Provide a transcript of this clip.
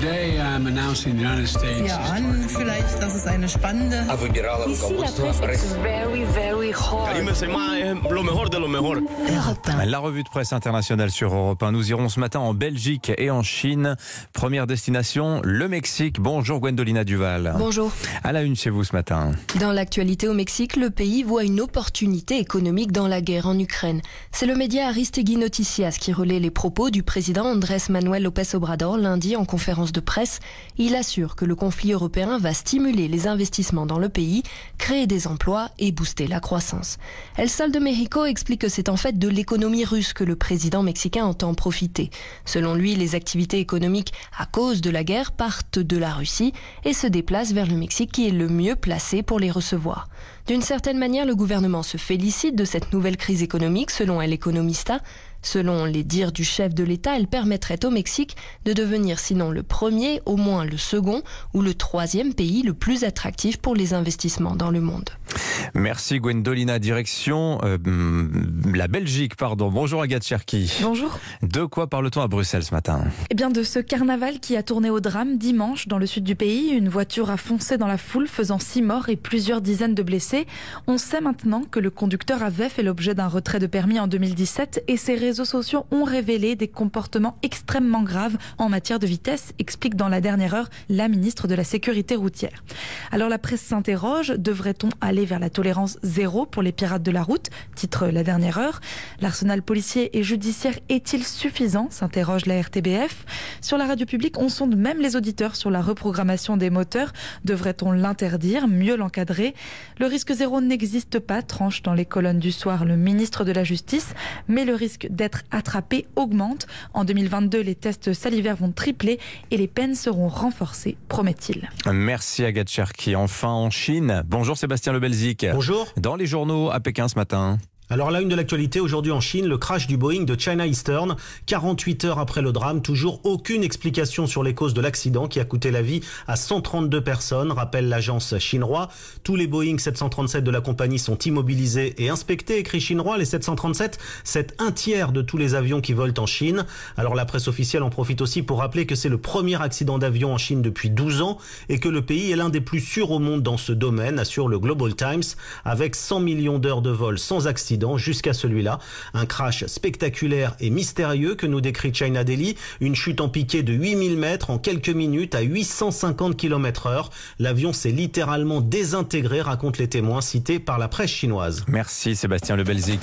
Today I'm announcing the United States. Ja, an vielleicht, das ist eine spannende. Very, very hot. lo mejor de lo mejor. La revue de presse internationale sur Europe 1. Nous irons ce matin en Belgique et en Chine. Première destination, le Mexique. Bonjour Gwendolina Duval. Bonjour. À la une chez vous ce matin. Dans l'actualité au Mexique, le pays voit une opportunité économique dans la guerre en Ukraine. C'est le média Aristegui Noticias qui relaie les propos du président Andrés Manuel López Obrador lundi en conférence de presse. Il assure que le conflit européen va stimuler les investissements dans le pays, créer des emplois et booster la croissance. El Sol de Mexico explique que c'est en fait de l'économie russe que le président mexicain entend profiter. Selon lui, les activités économiques à cause de la guerre partent de la Russie et se déplacent vers le Mexique qui est le mieux placé pour les recevoir. D'une certaine manière, le gouvernement se félicite de cette nouvelle crise économique, selon El Economista. Selon les dires du chef de l'État, elle permettrait au Mexique de devenir sinon le premier, au moins le second ou le troisième pays le plus attractif pour les investissements dans le monde. Merci Gwendolina. Direction euh, la Belgique, pardon. Bonjour Agathe Cherki. Bonjour. De quoi parle-t-on à Bruxelles ce matin? Eh bien de ce carnaval qui a tourné au drame dimanche dans le sud du pays. Une voiture a foncé dans la foule faisant six morts et plusieurs dizaines de blessés. On sait maintenant que le conducteur avait fait l'objet d'un retrait de permis en 2017 et ses réseaux sociaux ont révélé des comportements extrêmement graves en matière de vitesse, explique dans la dernière heure la ministre de la Sécurité routière. Alors la presse s'interroge, devrait-on aller vers la tolérance zéro pour les pirates de la route titre la dernière heure. L'arsenal policier et judiciaire est-il suffisant s'interroge la RTBF. Sur la radio publique, on sonde même les auditeurs sur la reprogrammation des moteurs. Devrait-on l'interdire, mieux l'encadrer? Le risque zéro n'existe pas, tranche dans les colonnes du soir le ministre de la Justice, mais le risque d'être attrapé augmente. En 2022, les tests salivaires vont tripler et les peines seront renforcées, promet-il. Merci Agathe Cherki. Enfin en Chine. Bonjour Sébastien Lebelzik. Bonjour. Dans les journaux à Pékin ce matin. Alors la une de l'actualité aujourd'hui en Chine, le crash du Boeing de China Eastern. 48 heures après le drame, toujours aucune explication sur les causes de l'accident qui a coûté la vie à 132 personnes, rappelle l'agence chinoise. Tous les Boeing 737 de la compagnie sont immobilisés et inspectés, écrit chinois. Les 737, c'est un tiers de tous les avions qui volent en Chine. Alors la presse officielle en profite aussi pour rappeler que c'est le premier accident d'avion en Chine depuis 12 ans et que le pays est l'un des plus sûrs au monde dans ce domaine, assure le Global Times, avec 100 millions d'heures de vol sans accident jusqu'à celui-là. Un crash spectaculaire et mystérieux que nous décrit China Daily. Une chute en piqué de 8000 mètres en quelques minutes à 850 km heure. L'avion s'est littéralement désintégré, racontent les témoins cités par la presse chinoise. Merci Sébastien Lebelzik.